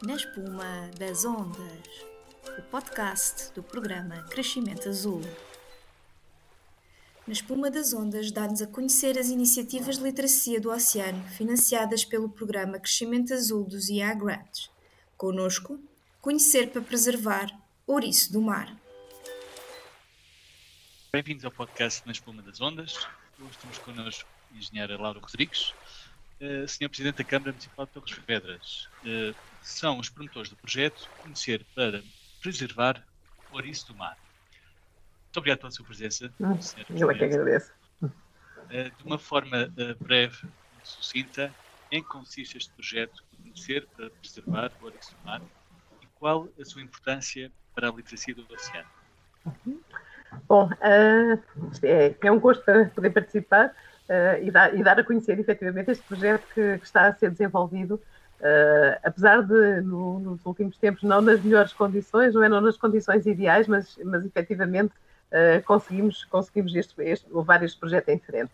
Na espuma das ondas, o podcast do programa Crescimento Azul. Na espuma das ondas dá-nos a conhecer as iniciativas de literacia do oceano financiadas pelo programa Crescimento Azul dos IA Grants. Conosco, conhecer para preservar ouriço do mar. Bem-vindos ao podcast Na Espuma das Ondas. Hoje estamos connosco a engenheira Laura Rodrigues, uh, Sr. Presidente da Câmara Municipal de Torres Vedras. Uh, são os promotores do projeto Conhecer para Preservar o Ouriço do Mar. Muito obrigado pela sua presença, hum, Eu é que agradeço. Uh, de uma forma breve e sucinta, em que consiste este projeto Conhecer para Preservar o Ouriço do Mar e qual a sua importância para a literacia do oceano? Uhum. Bom, é, é, um gosto poder participar uh, e, dar, e, dar, a conhecer efetivamente este projeto que, que está a ser desenvolvido, uh, apesar de no, nos últimos tempos não nas melhores condições, não é não nas condições ideais, mas, mas efetivamente conseguimos, conseguimos este, este, levar este projeto em frente.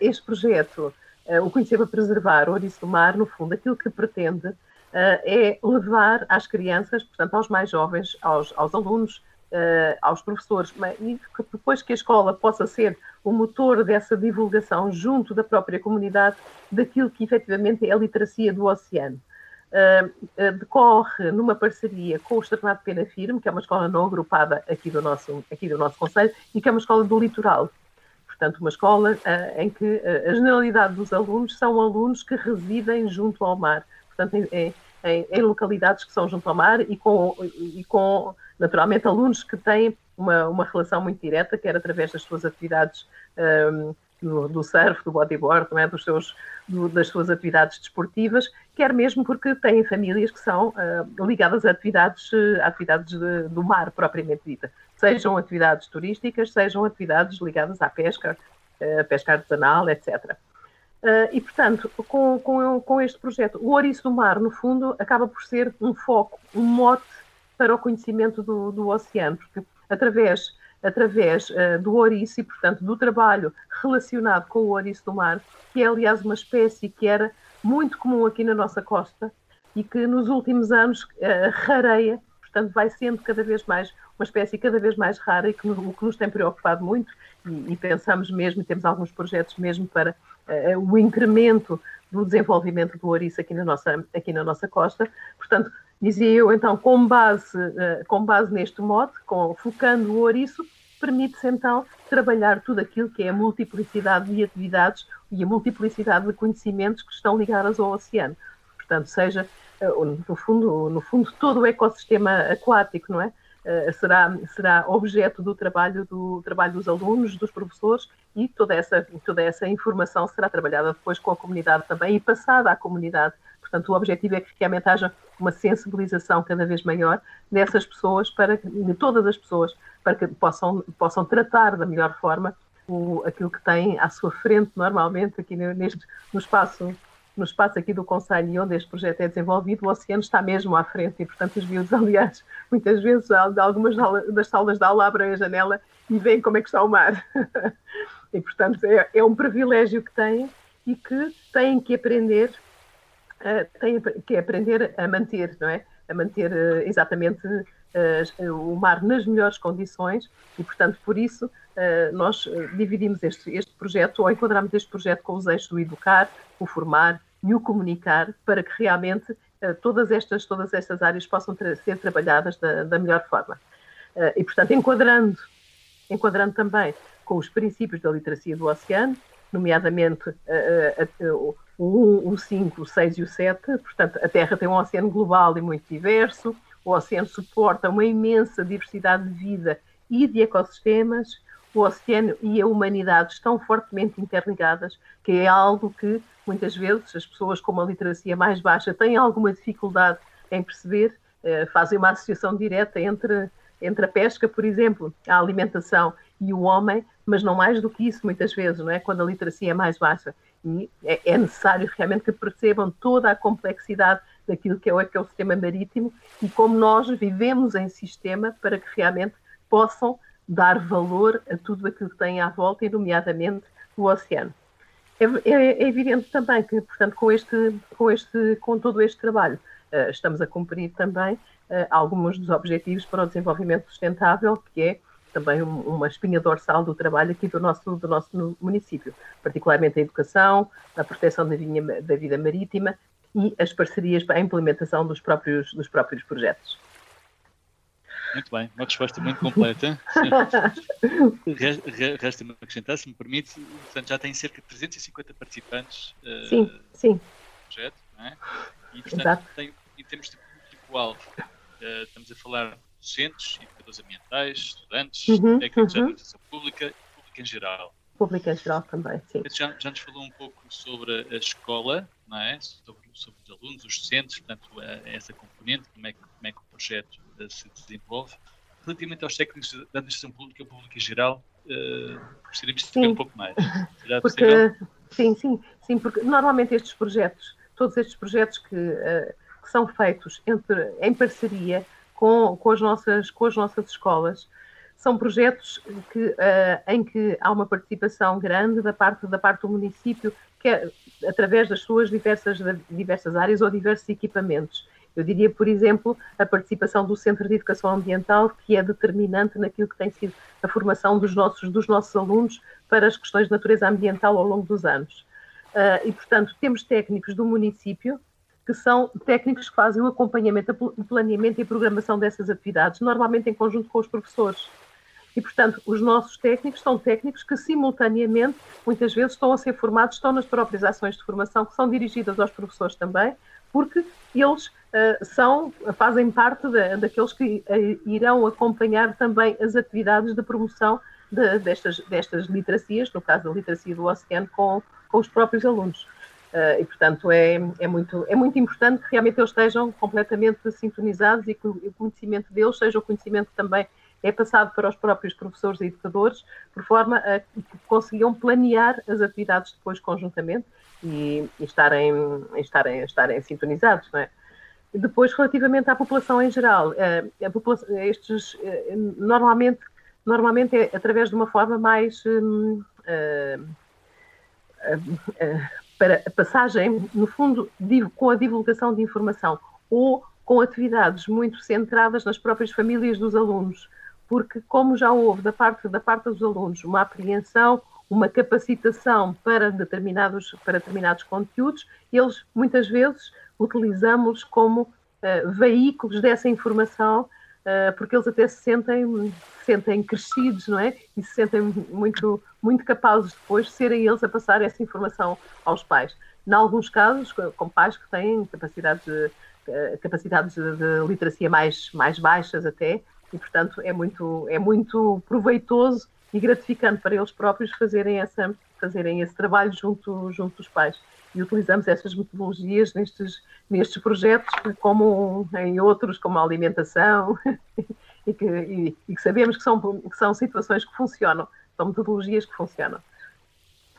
este projeto, o Conhecer para Preservar o Ouriço do Mar, no fundo, aquilo que pretende é levar às crianças, portanto aos mais jovens, aos, aos alunos, uh, aos professores, e que depois que a escola possa ser o motor dessa divulgação junto da própria comunidade daquilo que efetivamente é a literacia do oceano. Uh, uh, decorre numa parceria com o Externado Pena Firme, que é uma escola não agrupada aqui do nosso, aqui do nosso Conselho, e que é uma escola do litoral. Portanto, uma escola uh, em que a generalidade dos alunos são alunos que residem junto ao mar. Portanto, em, em, em localidades que são junto ao mar e com, e com naturalmente, alunos que têm uma, uma relação muito direta, quer através das suas atividades um, do, do, surf, do bodyboard, é? dos seus, do, das suas atividades desportivas, quer mesmo porque têm famílias que são uh, ligadas a atividades, a atividades de, do mar propriamente dita, sejam atividades turísticas, sejam atividades ligadas à pesca, uh, pesca artesanal, etc. Uh, e, portanto, com, com, com, este projeto, o Ouriço do Mar, no fundo, acaba por ser um foco, um mote para o conhecimento do, do oceano, porque através, através uh, do ouriço e, portanto, do trabalho relacionado com o ouriço do mar, que é, aliás, uma espécie que era muito comum aqui na nossa costa e que nos últimos anos uh, rareia, portanto, vai sendo cada vez mais uma espécie cada vez mais rara e que o que nos tem preocupado muito e, e pensamos mesmo, temos alguns projetos mesmo para o incremento do desenvolvimento do ouriço aqui na nossa, aqui na nossa costa. Portanto, Dizia eu, então, com base, uh, com base neste modo, com, focando o ouriço, permite-se então trabalhar tudo aquilo que é a multiplicidade de atividades e a multiplicidade de conhecimentos que estão ligados ao oceano. Portanto, seja, no, fundo, no fundo, todo o ecossistema aquático, não é? Uh, será, será objeto do trabalho, do trabalho dos alunos, dos professores e toda essa, toda essa informação será trabalhada depois com a comunidade também e passada à comunidade. Portanto, o objetivo é que realmente haja uma sensibilização cada vez maior dessas pessoas, para todas as pessoas, para que possam, possam tratar da melhor forma o, aquilo que têm à sua frente normalmente aqui neste, no espaço no espaço aqui do Conselho onde este projeto é desenvolvido, o oceano está mesmo à frente e, portanto, os miúdos, aliás, muitas vezes, algumas das salas de aula abrem a janela e veem como é que está o mar. e, portanto, é, é um privilégio que têm e que têm que aprender uh, tem que aprender a manter, não é? A manter uh, exatamente o mar nas melhores condições e, portanto, por isso nós dividimos este, este projeto ou enquadramos este projeto com os eixos do educar, o formar e o comunicar para que realmente todas estas todas estas áreas possam ter, ser trabalhadas da, da melhor forma. e, portanto, enquadrando, enquadrando também com os princípios da literacia do oceano, nomeadamente o 1, o 5, o 6 e o 7. Portanto, a Terra tem um oceano global e muito diverso, o oceano suporta uma imensa diversidade de vida e de ecossistemas, o oceano e a humanidade estão fortemente interligadas, que é algo que muitas vezes as pessoas com uma literacia mais baixa têm alguma dificuldade em perceber, eh, fazem uma associação direta entre, entre a pesca, por exemplo, a alimentação e o homem, mas não mais do que isso, muitas vezes, não é? Quando a literacia é mais baixa. E é, é necessário realmente que percebam toda a complexidade daquilo que é o ecossistema marítimo e como nós vivemos em sistema para que realmente possam dar valor a tudo aquilo que tem à volta, e nomeadamente o oceano. é, é, é, evidente também que, portanto, com, este, com, este, com todo este trabalho, uh, estamos a cumprir também uh, alguns dos objetivos para o desenvolvimento sustentável, que é também um, uma espinha dorsal do trabalho aqui do nosso, do nosso município, particularmente a educação, a proteção da, vinha, da vida marítima e as parcerias para a implementação dos próprios, dos próprios projetos. Muito bem, uma resposta muito completa. Resta-me acrescentar, se me permite, portanto, já tem cerca de 350 participantes uh, sim, sim. no projeto, não é? E, portanto, tem, em termos de público-alvo, uh, estamos a falar de docentes, educadores ambientais, estudantes, uhum, técnicos uhum. de administração pública e público em geral. Público em geral também, sim. Já, já nos falou um pouco sobre a escola, não é? Sobre, sobre os alunos, os docentes, portanto, essa componente, como é que, como é que o projeto se desenvolve. Relativamente aos técnicos da administração pública, pública em geral, uh, gostaríamos de saber um pouco mais. porque, sim, sim, sim, porque normalmente estes projetos, todos estes projetos que, uh, que são feitos entre, em parceria com, com, as nossas, com as nossas escolas, são projetos que, uh, em que há uma participação grande da parte, da parte do município, que é, através das suas diversas, diversas áreas ou diversos equipamentos. Eu diria, por exemplo, a participação do Centro de Educação Ambiental, que é determinante naquilo que tem sido a formação dos nossos, dos nossos alunos para as questões de natureza ambiental ao longo dos anos. Uh, e, portanto, temos técnicos do município que são técnicos que fazem o acompanhamento, o planeamento e programação dessas atividades, normalmente em conjunto com os professores. E, portanto, os nossos técnicos são técnicos que, simultaneamente, muitas vezes estão a ser formados, estão nas próprias ações de formação, que são dirigidas aos professores também, porque eles uh, são, fazem parte de, daqueles que uh, irão acompanhar também as atividades de promoção de, destas, destas literacias, no caso da literacia do oceano, com, com os próprios alunos. Uh, e, portanto, é, é, muito, é muito importante que realmente eles estejam completamente sintonizados e que o conhecimento deles seja o conhecimento também é passado para os próprios professores e educadores, por forma a que consigam planear as atividades depois conjuntamente e, e estarem, estarem, estarem sintonizados, não é? Depois, relativamente à população em geral, eh, a população, estes, eh, normalmente, normalmente é através de uma forma mais uh, uh, para a passagem, no fundo, com a divulgação de informação ou com atividades muito centradas nas próprias famílias dos alunos, porque como já houve da parte, da parte dos alunos uma apreensão uma capacitação para determinados, para determinados conteúdos, eles muitas vezes utilizamos como uh, veículos dessa informação, uh, porque eles até se sentem, se sentem crescidos, não é? E se sentem muito, muito capazes depois de serem eles a passar essa informação aos pais. Em alguns casos, com pais que têm capacidades de, uh, capacidades de, de literacia mais, mais baixas até, e portanto é muito, é muito proveitoso e gratificante para eles próprios fazerem, essa, fazerem esse trabalho junto, junto dos pais. E utilizamos essas metodologias nestes, nestes projetos, como em outros, como a alimentação, e, que, e, e que sabemos que são, que são situações que funcionam, são metodologias que funcionam.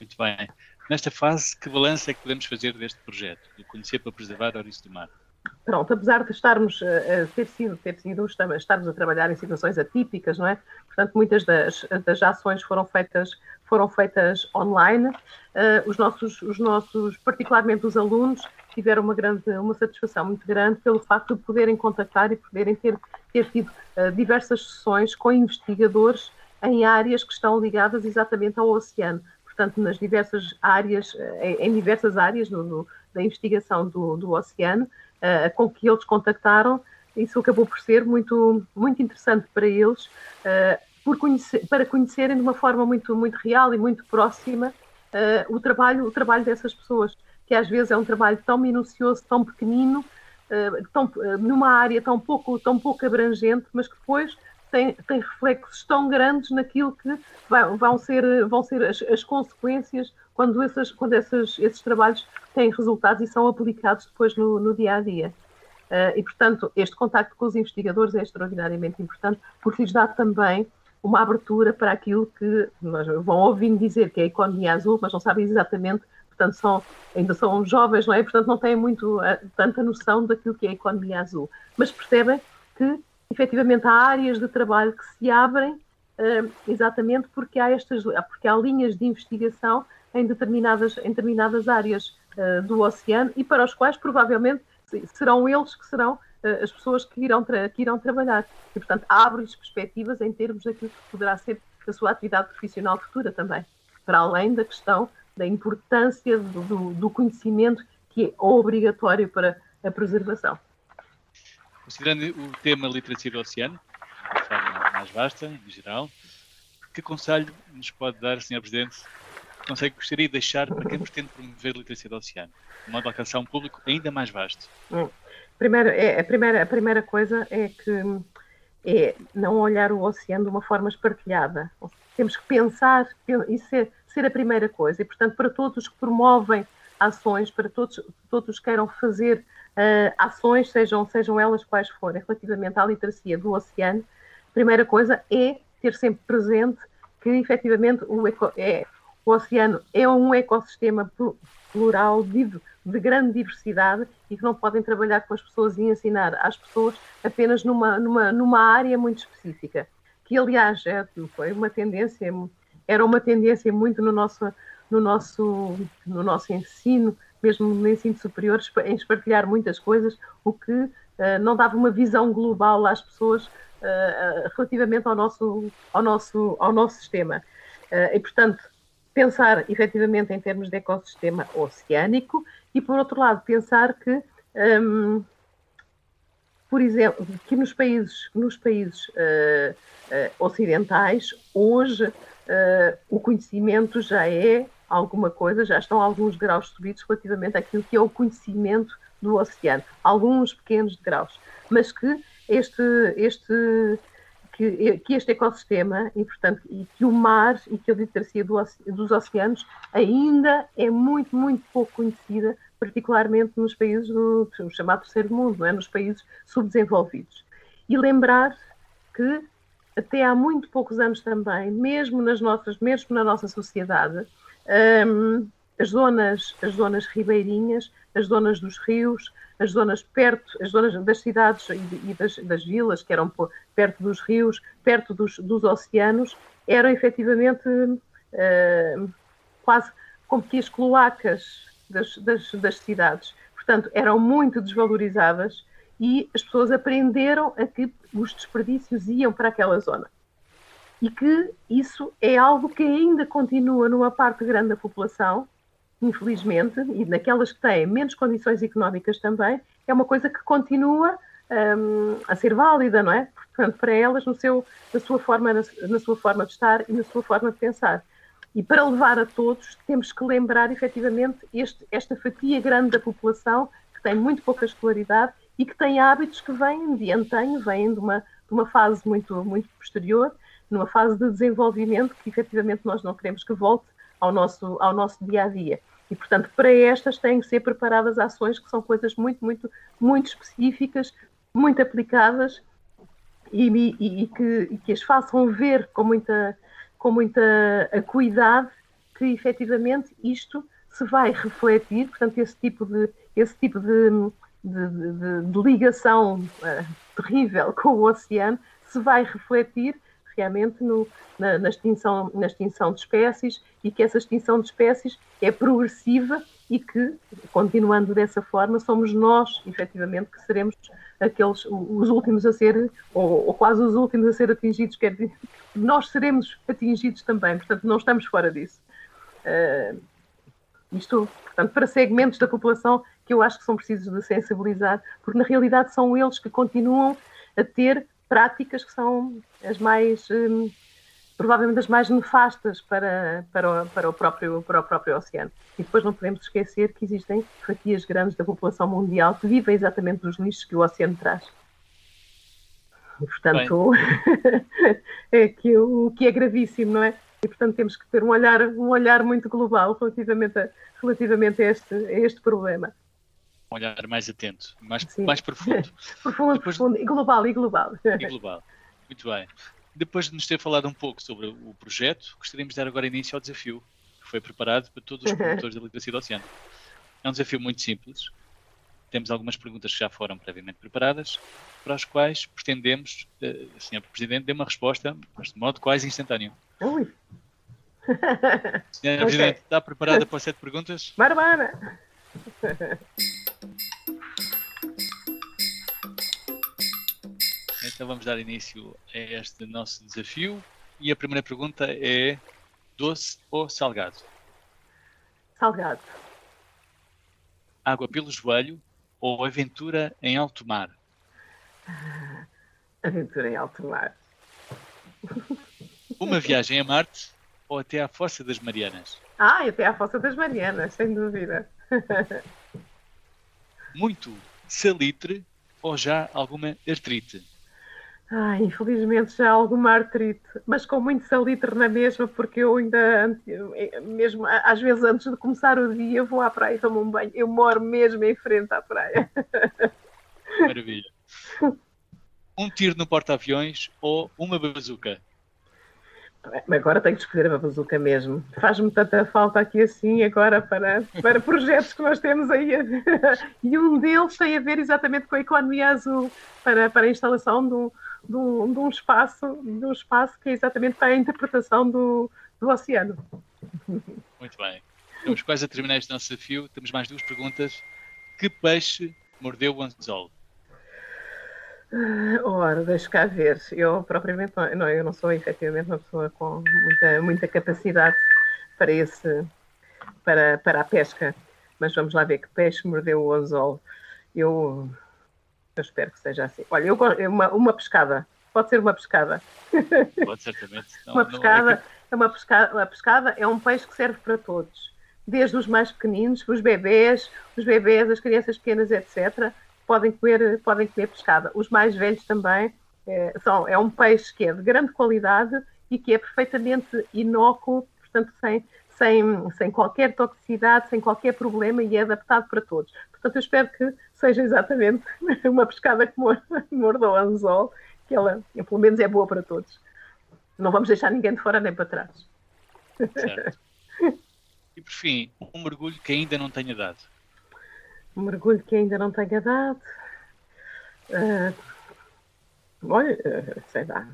Muito bem. Nesta fase, que balanço é que podemos fazer deste projeto, de conhecer para preservar a Ouriço do Mar? Pronto, apesar de estarmos a ter sido, ter sido estarmos a trabalhar em situações atípicas, não é? Portanto, muitas das, das ações foram feitas, foram feitas online. Uh, os nossos, os nossos, particularmente os alunos, tiveram uma grande, uma satisfação muito grande pelo facto de poderem contactar e poderem ter, ter tido uh, diversas sessões com investigadores em áreas que estão ligadas exatamente ao oceano. Portanto, nas diversas áreas, em, em diversas áreas no, no, da investigação do, do oceano, uh, com que eles contactaram, isso acabou por ser muito, muito interessante para eles, uh, por conhecer, para conhecerem de uma forma muito, muito real e muito próxima uh, o, trabalho, o trabalho dessas pessoas, que às vezes é um trabalho tão minucioso, tão pequenino, tão, numa área tão pouco, tão pouco abrangente, mas que depois tem, tem reflexos tão grandes naquilo que vai, vão ser, vão ser as, as consequências quando, essas, quando essas, esses trabalhos têm resultados e são aplicados depois no, no dia a dia. Uh, e, portanto, este contacto com os investigadores é extraordinariamente importante porque lhes dá também uma abertura para aquilo que vão ouvindo dizer que é a economia azul, mas não sabem exatamente, portanto, são, ainda são jovens, não é? Portanto, não têm muito, uh, tanta noção daquilo que é a economia azul. Mas percebem que, efetivamente, há áreas de trabalho que se abrem uh, exatamente porque há, estas, porque há linhas de investigação em determinadas, em determinadas áreas uh, do oceano e para os quais provavelmente serão eles que serão uh, as pessoas que irão, que irão trabalhar. E, portanto, abre-lhes perspectivas em termos daquilo que poderá ser a sua atividade profissional futura também, para além da questão da importância do, do, do conhecimento que é obrigatório para a preservação. Considerando o tema literacia do oceano, mais vasta, em geral, que conselho nos pode dar, Sr. Presidente, que gostaria de deixar para quem pretende promover a literacia do oceano, de modo a alcançar um público ainda mais vasto? Hum. Primeiro, é, a, primeira, a primeira coisa é que é não olhar o oceano de uma forma espartilhada. Temos que pensar e ser, ser a primeira coisa. E, portanto, para todos os que promovem ações, para todos, todos queiram fazer uh, ações, sejam, sejam elas quais forem, relativamente à literacia do oceano, a primeira coisa é ter sempre presente que, efetivamente, o, eco, é, o oceano é um ecossistema plural, de, de grande diversidade e que não podem trabalhar com as pessoas e ensinar às pessoas apenas numa, numa, numa área muito específica. Que, aliás, é, foi uma tendência, era uma tendência muito no nosso, no nosso, no nosso ensino, mesmo no ensino superior, em espartilhar muitas coisas, o que uh, não dava uma visão global às pessoas uh, relativamente ao nosso, ao nosso, ao nosso sistema. Uh, e, portanto, pensar efetivamente em termos de ecossistema oceânico e, por outro lado, pensar que, um, por exemplo, que nos países, nos países ocidentais, hoje, o conhecimento já é alguma coisa, já estão alguns graus subidos relativamente àquilo que é o conhecimento do oceano, alguns pequenos graus, mas que este, este, que, que este ecossistema e, portanto, e que o mar e que a literacia do, dos oceanos ainda é muito, muito pouco conhecida, particularmente nos países do, do chamado terceiro mundo, é? nos países subdesenvolvidos. E lembrar que até há muito poucos anos também, mesmo nas nossas, mesmo na nossa sociedade, um, as zonas, as zonas ribeirinhas, as zonas dos rios, as zonas perto, as zonas das cidades e, das, das, vilas que eram perto dos rios, perto dos, dos oceanos, eram efetivamente uh, quase como que as cloacas das, das, das cidades. Portanto, eram muito desvalorizadas e as pessoas aprenderam a que os desperdícios iam para aquela zona e que isso é algo que ainda continua numa parte grande da população, infelizmente, e naquelas que têm menos condições económicas também, é uma coisa que continua um, a ser válida, não é? Portanto, para elas, no seu, na, sua forma, na, na sua forma de estar e na sua forma de pensar. E para levar a todos, temos que lembrar efetivamente este, esta fatia grande da população que tem muito pouca escolaridade e que tem hábitos que vêm de antanho, vêm de uma, de uma fase muito, muito posterior numa fase de desenvolvimento que efetivamente nós não queremos que volte ao nosso, ao nosso dia a dia. E, portanto, para estas têm que ser preparadas ações que são coisas muito, muito, muito específicas, muito aplicadas e, e, e, que, e que, as façam ver com muita, com muita acuidade que efetivamente isto se vai refletir, portanto, esse tipo de, esse tipo de, de, de, de ligação uh, terrível com o oceano se vai refletir realmente no, na, na, extinção, na extinção de espécies e que essa extinção de espécies é progressiva e que, continuando dessa forma, somos nós, efetivamente, que seremos aqueles, os últimos a ser, ou, ou quase os últimos a ser atingidos, quer dizer, nós seremos atingidos também, portanto, não estamos fora disso. Uh, isto, portanto, para segmentos da população que eu acho que são precisos de sensibilizar, porque na realidade são eles que continuam a ter práticas que são as mais, hum, provavelmente as mais nefastas para, para, o, para, o próprio, para o próprio oceano. E depois não podemos esquecer que existem fatias grandes da população mundial que vivem exatamente dos lixos que o oceano traz. E, portanto, é que o que é gravíssimo, não é? E, portanto, temos que ter um olhar, um olhar muito global relativamente a, relativamente a, este, a este problema um olhar mais atento, mais, mais profundo. profundo, Depois, profundo, e global, e global. E global. Muito bem. Depois de nos ter falado um pouco sobre o projeto, gostaríamos de dar agora início ao desafio que foi preparado para todos os promotores da literacia do oceano. É um desafio muito simples. Temos algumas perguntas que já foram previamente preparadas, para as quais pretendemos, uh, Sr. Presidente, dê uma resposta, mas de modo quase instantâneo. Ui. Senhora okay. Presidente, está preparada para as sete perguntas? Barbara! Então vamos dar início a este nosso desafio. E a primeira pergunta é: doce ou salgado? Salgado. Água pelo joelho ou aventura em alto mar? aventura em alto mar. Uma viagem a Marte ou até à Fossa das Marianas? Ah, até à Fossa das Marianas, sem dúvida. Muito salitre ou já alguma artrite? Ah, infelizmente já há alguma artrite, mas com muito salitre na mesma, porque eu ainda, mesmo às vezes antes de começar o dia, vou à praia e tomo um banho. Eu moro mesmo em frente à praia. Maravilha. Um tiro no porta-aviões ou uma bazuca? Agora tenho que escolher a bazuca mesmo. Faz-me tanta falta aqui assim agora para, para projetos que nós temos aí. e um deles tem a ver exatamente com a economia azul, para, para a instalação do, de um, de um, espaço, de um espaço que é exatamente para a interpretação do, do oceano. Muito bem. Estamos quase a terminar este nosso desafio. Temos mais duas perguntas. Que peixe mordeu o anzol? Ora, deixa cá ver. Eu propriamente não, eu não sou efetivamente uma pessoa com muita, muita capacidade para esse para, para a pesca. Mas vamos lá ver que peixe mordeu o anzol. Eu eu espero que seja assim. Olha, eu, uma, uma pescada. Pode ser uma pescada. Pode, certamente. Não, uma pescada, é, é uma pescada. Uma pescada é um peixe que serve para todos. Desde os mais pequeninos, os bebês, os bebês, as crianças pequenas, etc., podem comer, podem comer pescada. Os mais velhos também. É, são, é um peixe que é de grande qualidade e que é perfeitamente inócuo, portanto, sem, sem, sem qualquer toxicidade, sem qualquer problema e é adaptado para todos. Portanto, eu espero que seja exatamente uma pescada que morda o anzol, que ela, pelo menos, é boa para todos. Não vamos deixar ninguém de fora nem para trás. Certo. E por fim, um mergulho que ainda não tenha dado. Um mergulho que ainda não tenha dado. Uh, olha, uh, sei lá,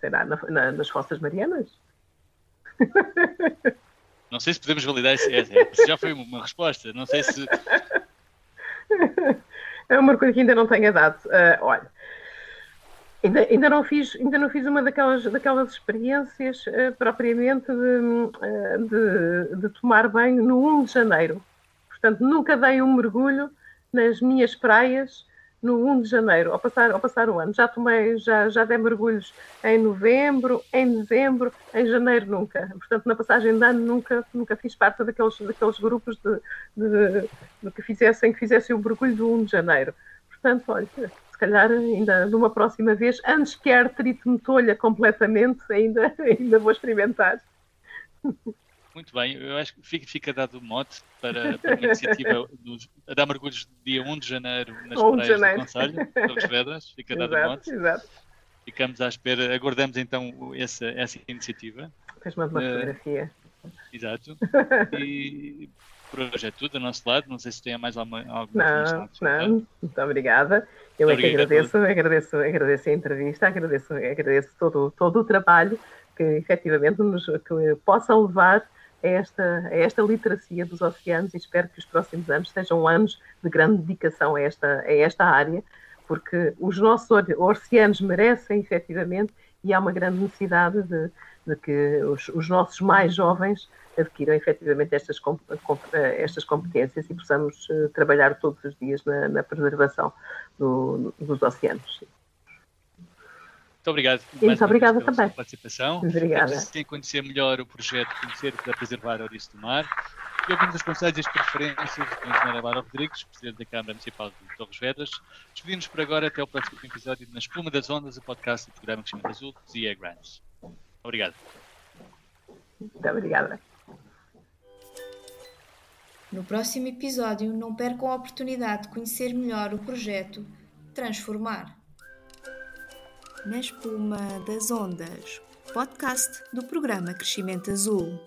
sei lá, na, na, nas Fossas Marianas. Não sei se podemos validar esse. Essa já foi uma resposta. Não sei se. É uma coisa que ainda não tenha dado. Uh, olha, ainda, ainda, não fiz, ainda não fiz uma daquelas, daquelas experiências uh, propriamente de, uh, de, de, tomar banho no 1 de janeiro. Portanto, nunca dei um mergulho nas minhas praias no 1 de janeiro, ao passar, ao passar o ano. Já tomei, já, já dei mergulhos em novembro, em dezembro, em janeiro nunca. Portanto, na passagem de ano nunca, nunca fiz parte daqueles, daqueles grupos de, de, de que, fizessem, que fizessem o mergulho do 1 de janeiro. Portanto, olha, se calhar ainda numa próxima vez, antes que a artrite me tolha completamente, ainda, ainda vou experimentar. Muito bem, eu acho que fica, fica dado o mote para, para a iniciativa dos, a dar mergulhos dia 1 de janeiro nas praias do Conselho, Torres Vedras, fica dado exato, o mote. Exato. Ficamos à espera, aguardamos então essa, essa iniciativa. Fez-me uma uh, fotografia. Exato. E por hoje é tudo do nosso lado, não sei se tem mais alguma, alguma Não, não, muito obrigada. Eu muito é que agradeço, agradeço, agradeço a entrevista, agradeço, agradeço todo, todo o trabalho que efetivamente nos que possa levar a esta, a esta literacia dos oceanos e espero que os próximos anos sejam anos de grande dedicação a esta, a esta área, porque os nossos oceanos merecem efetivamente e há uma grande necessidade de, de que os, os, nossos mais jovens adquiram efetivamente estas, estas competências e possamos uh, trabalhar todos os dias na, na preservação do, dos oceanos. Muito obrigado. Muito obrigada também. participação. Obrigada. Quem conhecer melhor o projeto Conhecer para Preservar a Ouriço do Mar e ouvindo os conselhos e as preferências do engenheiro Lara Rodrigues, Presidente da Câmara Municipal de Torres Vedras. Despedimos por agora até o próximo episódio de Na Espuma das Ondas, o podcast do programa Crescimento Azul, Zia Grants. Obrigado. Muito obrigada. No próximo episódio, não percam a oportunidade de conhecer melhor o projeto Transformar na espuma das ondas, podcast do programa Crescimento Azul.